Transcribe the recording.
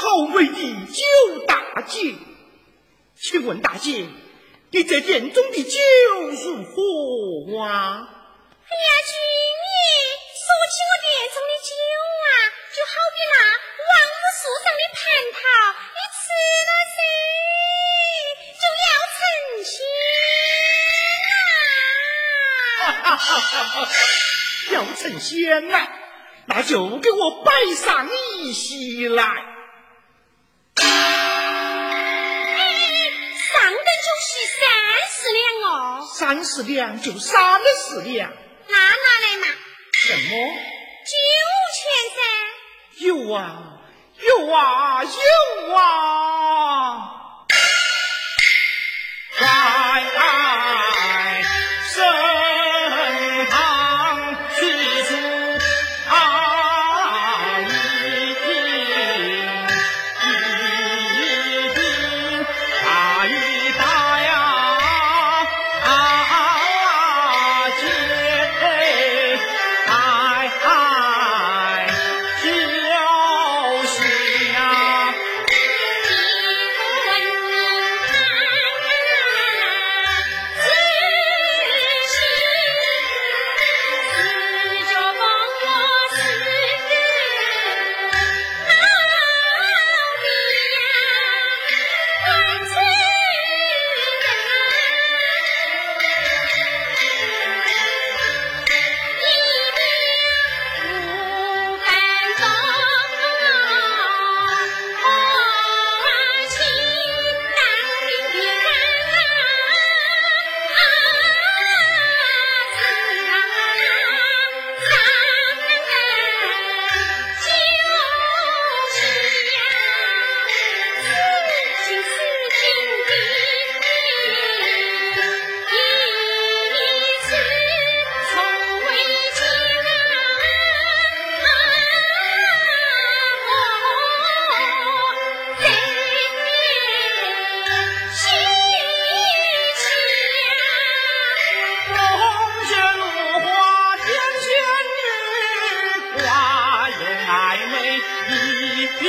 好美的酒大姐。请问大姐，你这店中的酒如何啊？哎呀，君爷，说起我店中的酒啊，就好比那王母树上的蟠桃，你吃了噻，就要成仙啊！要成仙啊，那就给我摆上一席来。三十两就三十两。那拿来嘛？什么？九千三。有啊有啊有啊。再美一笔